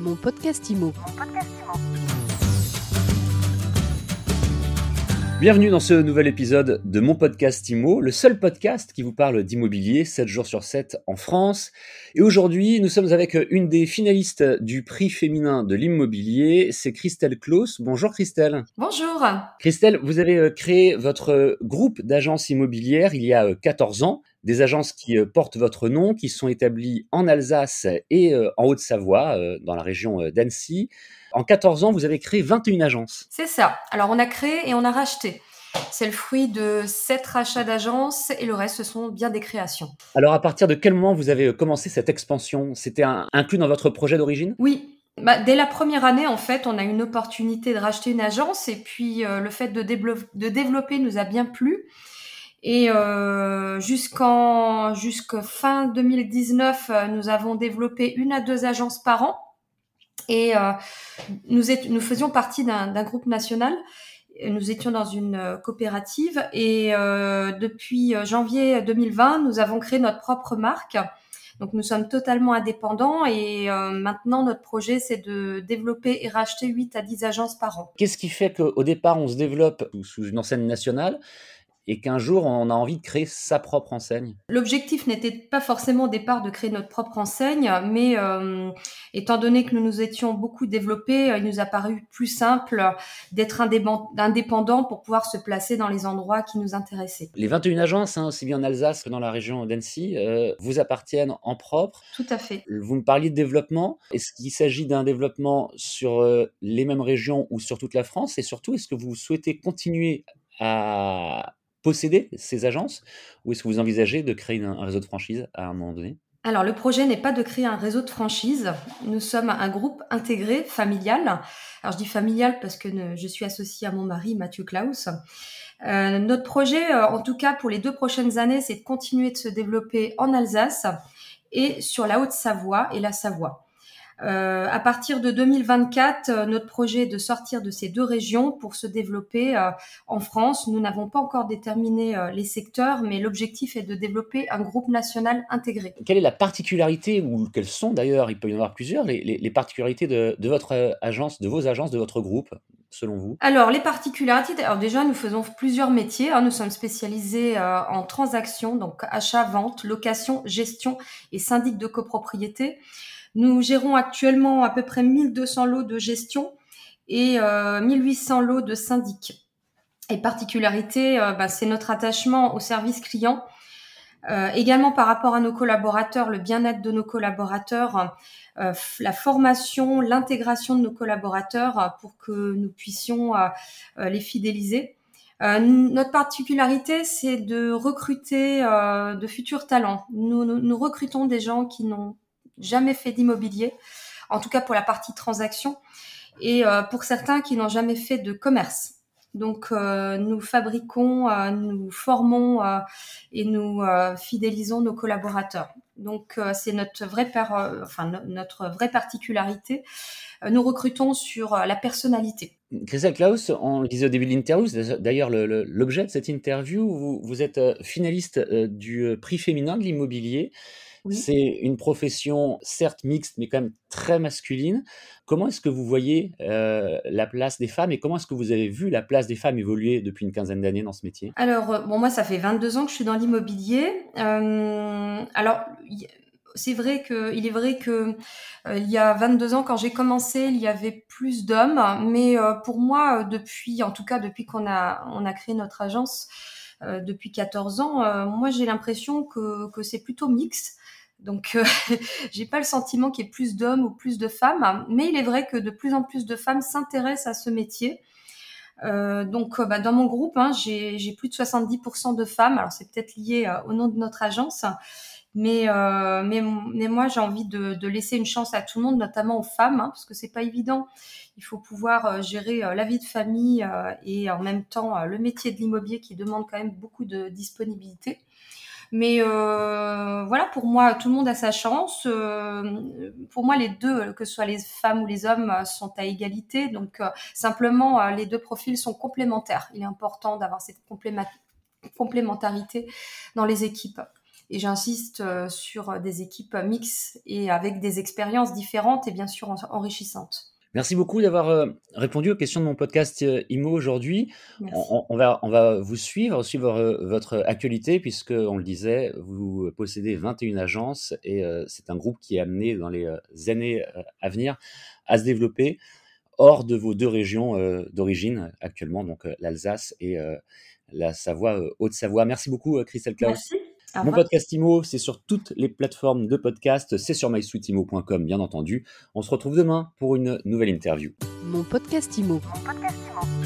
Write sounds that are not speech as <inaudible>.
Mon podcast IMO. Bienvenue dans ce nouvel épisode de mon podcast IMO, le seul podcast qui vous parle d'immobilier 7 jours sur 7 en France. Et aujourd'hui, nous sommes avec une des finalistes du prix féminin de l'immobilier, c'est Christelle Klaus. Bonjour Christelle. Bonjour. Christelle, vous avez euh, créé votre groupe d'agences immobilières il y a 14 euh, ans des agences qui euh, portent votre nom, qui sont établies en Alsace et en Haute-Savoie, dans la région d'Annecy. En 14 ans, vous avez créé 21 agences. C'est ça. Alors, on a créé et on a racheté. C'est le fruit de sept rachats d'agences et le reste, ce sont bien des créations. Alors, à partir de quel moment vous avez commencé cette expansion? C'était inclus dans votre projet d'origine? Oui. Bah, dès la première année, en fait, on a eu une opportunité de racheter une agence et puis euh, le fait de, de, développer nous a bien plu. Et euh, jusqu'en jusqu'à fin 2019, euh, nous avons développé une à deux agences par an. Et euh, nous, faisions partie d'un groupe national. Nous étions dans une euh, coopérative et euh, depuis janvier 2020, nous avons créé notre propre marque. Donc nous sommes totalement indépendants et maintenant notre projet c'est de développer et racheter 8 à 10 agences par an. Qu'est-ce qui fait qu'au départ on se développe sous une enseigne nationale et qu'un jour on a envie de créer sa propre enseigne L'objectif n'était pas forcément au départ de créer notre propre enseigne, mais euh, étant donné que nous nous étions beaucoup développés, euh, il nous a paru plus simple d'être indépendant pour pouvoir se placer dans les endroits qui nous intéressaient. Les 21 agences, hein, aussi bien en Alsace que dans la région d'Annecy, euh, vous appartiennent en propre. Tout à fait. Vous me parliez de développement. Est-ce qu'il s'agit d'un développement sur les mêmes régions ou sur toute la France? Et surtout, est-ce que vous souhaitez continuer à posséder ces agences ou est-ce que vous envisagez de créer un, réseau de franchise à un moment donné? Alors, le projet n'est pas de créer un réseau de franchise. Nous sommes un groupe intégré, familial. Alors, je dis familial parce que je suis associée à mon mari, Mathieu Klaus. Euh, notre projet, euh, en tout cas pour les deux prochaines années, c'est de continuer de se développer en Alsace et sur la Haute-Savoie et la Savoie. Euh, à partir de 2024, euh, notre projet est de sortir de ces deux régions pour se développer euh, en France. Nous n'avons pas encore déterminé les secteurs, mais l'objectif est de développer un groupe national intégré. Quelle est la particularité, ou quelles sont d'ailleurs, il peut y en avoir plusieurs, les, particularités de, votre agence, de vos agences, de votre groupe selon vous? Alors, les particularités, alors déjà, nous faisons plusieurs métiers. Hein. Nous sommes spécialisés en transactions, donc achat, vente, location, gestion et syndic de copropriété. Nous gérons actuellement à peu près 1200 lots de gestion et 1800 euh, lots de syndic. Et particularité, euh, bah, c'est notre attachement au service client. Euh, également par rapport à nos collaborateurs, le bien-être de nos collaborateurs, la formation, l'intégration de nos collaborateurs pour que nous puissions les fidéliser. notre particularité, c'est de recruter de futurs talents. nous, nous, recrutons des gens qui n'ont jamais fait d'immobilier, en tout cas pour la partie transaction, et euh, pour certains qui n'ont jamais fait de commerce. Donc euh, nous fabriquons, euh, nous formons et nous fidélisons nos collaborateurs. Donc c'est notre vraie enfin notre vraie particularité. nous recrutons sur la personnalité. Christelle Klaus, on le disait au début de l'interview, d'ailleurs l'objet de cette interview, vous êtes finaliste du prix féminin de l'immobilier. C'est une profession certes mixte, mais quand même très masculine. Comment est-ce que vous voyez euh, la place des femmes et comment est-ce que vous avez vu la place des femmes évoluer depuis une quinzaine d'années dans ce métier? Alors, euh, bon, moi, ça fait 22 ans que je suis dans l'immobilier. Euh, alors, c'est vrai que, il est vrai que il y a 22 ans, quand j'ai commencé, il y avait plus d'hommes, mais pour moi, depuis, en tout cas, depuis qu'on a, on a créé notre agence, depuis 14 ans, moi j'ai l'impression que, c'est plutôt mixte. Donc, euh, <laughs> j'ai pas le sentiment qu'il y ait plus d'hommes ou plus de femmes, mais il est vrai que de plus en plus de femmes s'intéressent à ce métier. Euh, donc, euh, bah, dans mon groupe, hein, j'ai plus de 70% de femmes. Alors, c'est peut-être lié euh, au nom de notre agence, mais mais, mais moi, j'ai envie de, laisser une chance à tout le monde, notamment aux femmes, hein, parce que c'est pas évident. Il faut pouvoir gérer la vie de famille et en même temps le métier de l'immobilier qui demande quand même beaucoup de disponibilité. Mais euh, voilà, pour moi, tout le monde a sa chance. Euh, pour moi, les deux, que ce soit les femmes ou les hommes, sont à égalité. Donc, euh, simplement, les deux profils sont complémentaires. Il est important d'avoir cette complémentarité dans les équipes. Et j'insiste sur des équipes mixtes et avec des expériences différentes et bien sûr enrichissantes. Merci beaucoup d'avoir euh, répondu aux questions de mon podcast euh, IMO aujourd'hui. On, va, on va vous suivre, suivre euh, votre actualité, puisque, on le disait, vous possédez 21 agences et c'est un groupe qui est amené dans les années à venir à se développer hors de vos deux régions d'origine actuellement, donc l'Alsace et la Savoie, Haute-Savoie. Merci beaucoup, Christelle Klaus. Merci. Mon podcast IMO, c'est sur toutes les plateformes de podcast, c'est sur mysweetimo.com bien entendu. On se retrouve demain pour une nouvelle interview. Mon podcast IMO. Mon podcast IMO.